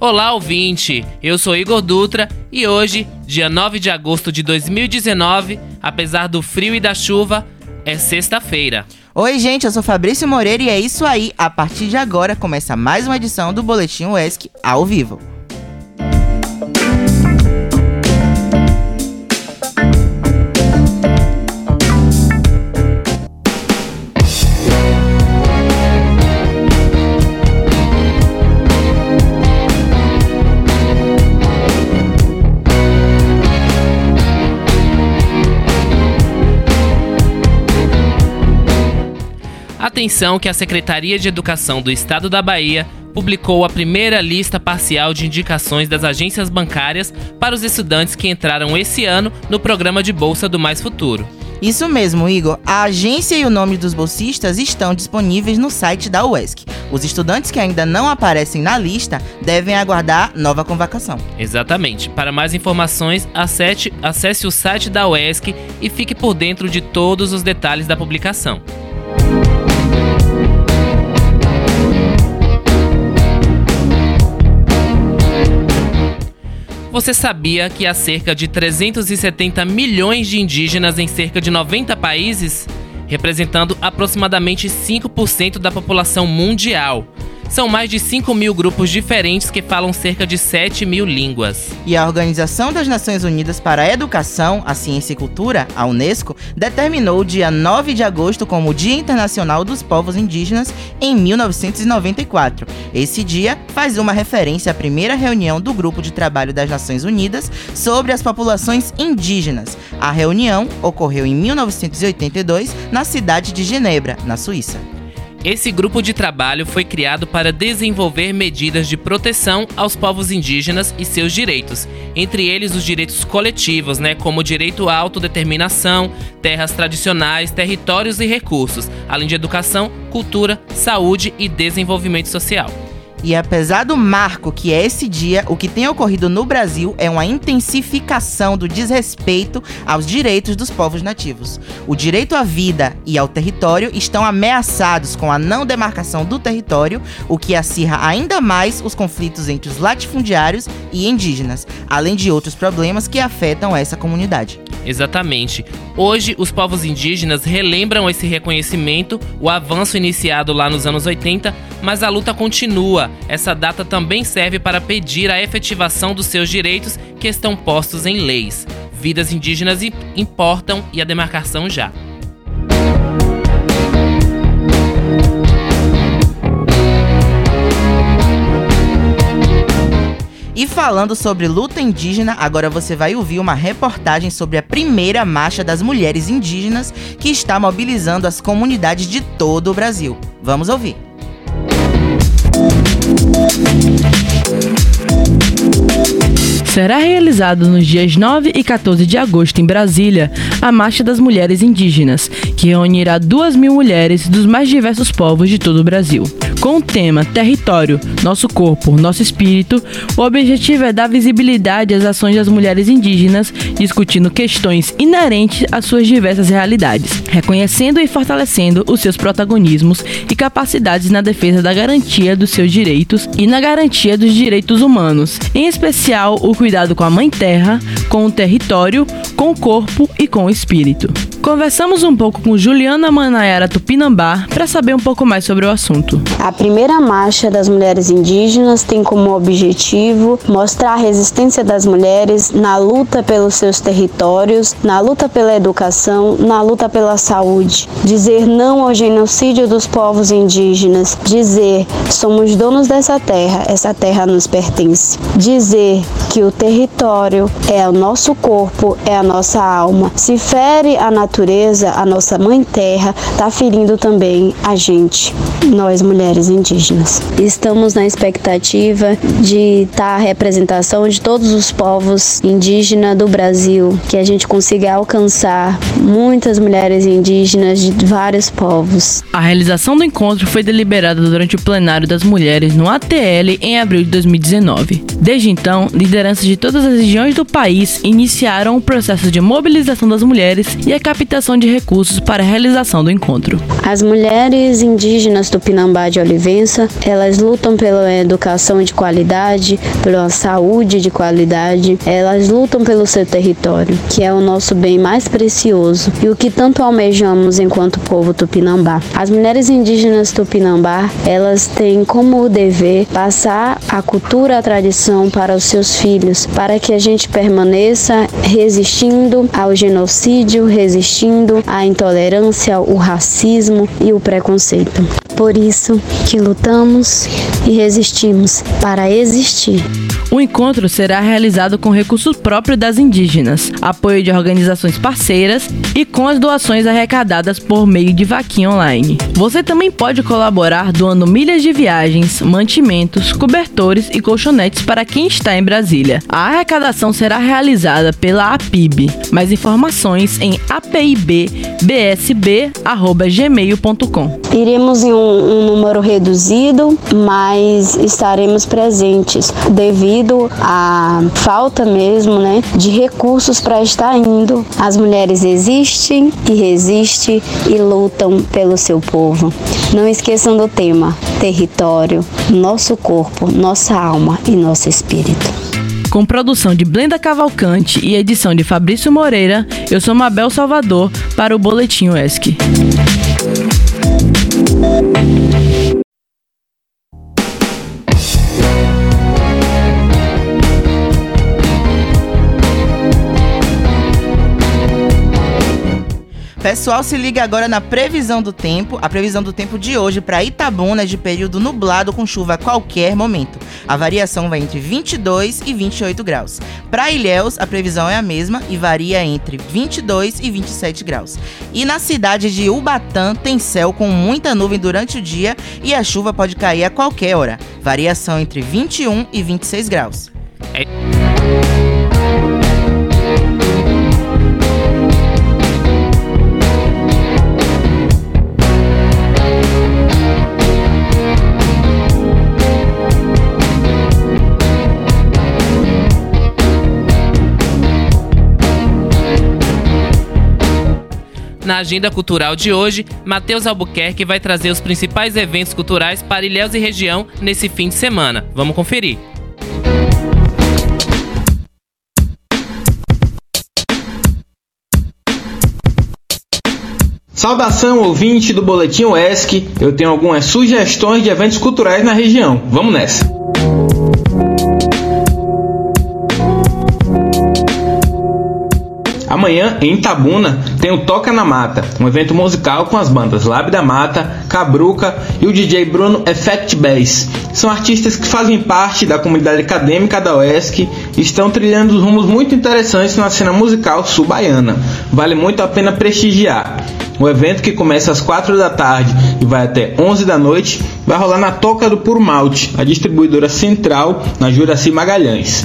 Olá, ouvinte! Eu sou Igor Dutra e hoje, dia 9 de agosto de 2019, apesar do frio e da chuva, é sexta-feira. Oi, gente, eu sou Fabrício Moreira e é isso aí. A partir de agora começa mais uma edição do Boletim UESC ao vivo. Atenção que a Secretaria de Educação do Estado da Bahia publicou a primeira lista parcial de indicações das agências bancárias para os estudantes que entraram esse ano no programa de Bolsa do Mais Futuro. Isso mesmo, Igor. A agência e o nome dos bolsistas estão disponíveis no site da UESC. Os estudantes que ainda não aparecem na lista devem aguardar nova convocação. Exatamente. Para mais informações, acesse, acesse o site da UESC e fique por dentro de todos os detalhes da publicação. Você sabia que há cerca de 370 milhões de indígenas em cerca de 90 países, representando aproximadamente 5% da população mundial? São mais de 5 mil grupos diferentes que falam cerca de 7 mil línguas. E a Organização das Nações Unidas para a Educação, a Ciência e Cultura, a Unesco, determinou o dia 9 de agosto como o Dia Internacional dos Povos Indígenas em 1994. Esse dia faz uma referência à primeira reunião do Grupo de Trabalho das Nações Unidas sobre as populações indígenas. A reunião ocorreu em 1982 na cidade de Genebra, na Suíça. Esse grupo de trabalho foi criado para desenvolver medidas de proteção aos povos indígenas e seus direitos, entre eles os direitos coletivos, né, como o direito à autodeterminação, terras tradicionais, territórios e recursos, além de educação, cultura, saúde e desenvolvimento social. E apesar do marco que é esse dia, o que tem ocorrido no Brasil é uma intensificação do desrespeito aos direitos dos povos nativos. O direito à vida e ao território estão ameaçados com a não demarcação do território, o que acirra ainda mais os conflitos entre os latifundiários e indígenas, além de outros problemas que afetam essa comunidade. Exatamente. Hoje, os povos indígenas relembram esse reconhecimento, o avanço iniciado lá nos anos 80, mas a luta continua. Essa data também serve para pedir a efetivação dos seus direitos que estão postos em leis. Vidas indígenas importam e a demarcação já. E falando sobre luta indígena, agora você vai ouvir uma reportagem sobre a primeira marcha das mulheres indígenas que está mobilizando as comunidades de todo o Brasil. Vamos ouvir. Será realizado nos dias 9 e 14 de agosto em Brasília a Marcha das Mulheres Indígenas, que reunirá duas mil mulheres dos mais diversos povos de todo o Brasil. Com o tema Território, Nosso Corpo, Nosso Espírito, o objetivo é dar visibilidade às ações das mulheres indígenas, discutindo questões inerentes às suas diversas realidades, reconhecendo e fortalecendo os seus protagonismos e capacidades na defesa da garantia dos seus direitos e na garantia dos direitos humanos, em especial o cuidado com a Mãe Terra, com o território, com o corpo e com o espírito. Conversamos um pouco com Juliana Manayara Tupinambá para saber um pouco mais sobre o assunto. A primeira marcha das mulheres indígenas tem como objetivo mostrar a resistência das mulheres na luta pelos seus territórios, na luta pela educação, na luta pela saúde. Dizer não ao genocídio dos povos indígenas, dizer somos donos dessa terra, essa terra nos pertence. Dizer que o território é o nosso corpo, é a nossa alma. Se fere a natureza natureza, a nossa mãe terra, está ferindo também a gente, nós mulheres indígenas. Estamos na expectativa de estar tá a representação de todos os povos indígenas do Brasil, que a gente consiga alcançar muitas mulheres indígenas de vários povos. A realização do encontro foi deliberada durante o plenário das mulheres no ATL em abril de 2019. Desde então, lideranças de todas as regiões do país iniciaram o processo de mobilização das mulheres e a captação de recursos para a realização do encontro. As mulheres indígenas Tupinambá de Olivença, elas lutam pela educação de qualidade, pela saúde de qualidade, elas lutam pelo seu território, que é o nosso bem mais precioso e o que tanto almejamos enquanto povo Tupinambá. As mulheres indígenas Tupinambá, elas têm como dever passar a cultura, a tradição para os seus filhos, para que a gente permaneça resistindo ao genocídio, resistindo à intolerância, o racismo e o preconceito. Por isso que lutamos e resistimos para existir. O encontro será realizado com recursos próprios das indígenas, apoio de organizações parceiras e com as doações arrecadadas por meio de vaquinha online. Você também pode colaborar doando milhas de viagens, mantimentos, cobertores e colchonetes para quem está em Brasília. A arrecadação será realizada pela APIB. Mais informações em apibbsb@gmail.com. Iremos em um, um número reduzido, mas estaremos presentes devido à falta mesmo, né, de recursos para estar indo. As mulheres existem e resistem e lutam pelo seu povo. Não esqueçam do tema: território, nosso corpo, nossa alma e nosso espírito. Com produção de Blenda Cavalcante e edição de Fabrício Moreira, eu sou Mabel Salvador para o Boletim ESC. Thank you. Pessoal, se liga agora na previsão do tempo. A previsão do tempo de hoje para Itabuna é de período nublado com chuva a qualquer momento. A variação vai entre 22 e 28 graus. Para Ilhéus, a previsão é a mesma e varia entre 22 e 27 graus. E na cidade de Ubatã tem céu com muita nuvem durante o dia e a chuva pode cair a qualquer hora. Variação entre 21 e 26 graus. É... Na agenda cultural de hoje, Matheus Albuquerque vai trazer os principais eventos culturais para Ilhéus e região nesse fim de semana. Vamos conferir. Saudação ouvinte do Boletim ESC, eu tenho algumas sugestões de eventos culturais na região. Vamos nessa! Amanhã, em Itabuna, tem o Toca na Mata, um evento musical com as bandas Lab da Mata, Cabruca e o DJ Bruno Effect Bass. São artistas que fazem parte da comunidade acadêmica da UESC e estão trilhando rumos muito interessantes na cena musical sul-baiana. Vale muito a pena prestigiar. O evento que começa às 4 da tarde e vai até 11 da noite vai rolar na Toca do Puro Malte, a distribuidora central na Juraci Magalhães.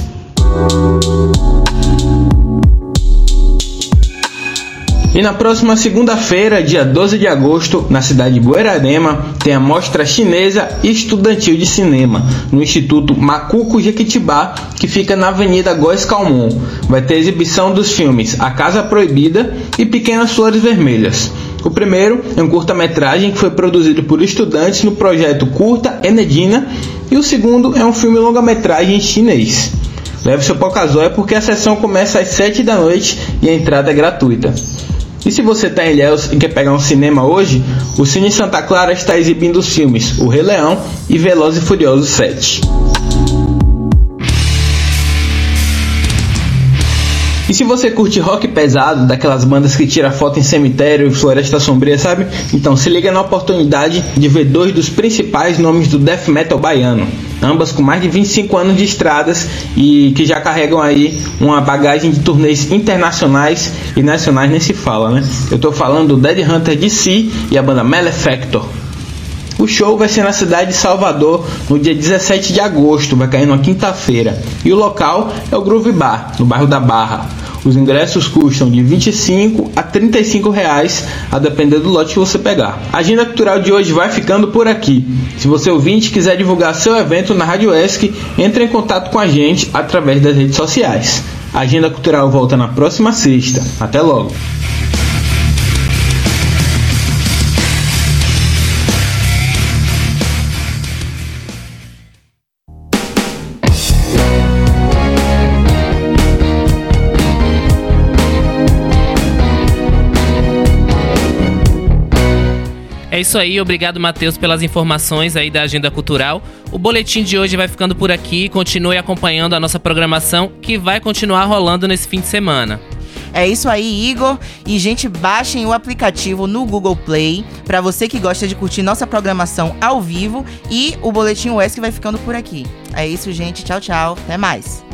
E na próxima segunda-feira, dia 12 de agosto, na cidade de Buerarema, tem a Mostra Chinesa Estudantil de Cinema, no Instituto Macuco Jequitibá, que fica na Avenida Góes Calmon. Vai ter exibição dos filmes A Casa Proibida e Pequenas Flores Vermelhas. O primeiro é um curta-metragem que foi produzido por estudantes no projeto Curta Enedina, e o segundo é um filme longa-metragem chinês. Leve seu Pocazóia porque a sessão começa às 7 da noite e a entrada é gratuita. E se você está em Ilhéus e quer pegar um cinema hoje, o Cine Santa Clara está exibindo os filmes O Rei Leão e Velozes e Furiosos 7. E se você curte rock pesado, daquelas bandas que tira foto em cemitério e floresta sombria, sabe? Então se liga na oportunidade de ver dois dos principais nomes do death metal baiano, ambas com mais de 25 anos de estradas e que já carregam aí uma bagagem de turnês internacionais e nacionais nem se fala, né? Eu tô falando do Dead Hunter DC e a banda Malefactor. O show vai ser na cidade de Salvador no dia 17 de agosto, vai cair numa quinta-feira. E o local é o Groove Bar, no bairro da Barra. Os ingressos custam de 25 a 35 reais, a depender do lote que você pegar. A agenda cultural de hoje vai ficando por aqui. Se você ouvinte quiser divulgar seu evento na Rádio ESC, entre em contato com a gente através das redes sociais. A agenda cultural volta na próxima sexta. Até logo! É isso aí, obrigado Matheus pelas informações aí da agenda cultural. O boletim de hoje vai ficando por aqui. Continue acompanhando a nossa programação que vai continuar rolando nesse fim de semana. É isso aí, Igor. E, gente, baixem o aplicativo no Google Play para você que gosta de curtir nossa programação ao vivo. E o Boletim UESC vai ficando por aqui. É isso, gente. Tchau, tchau. Até mais.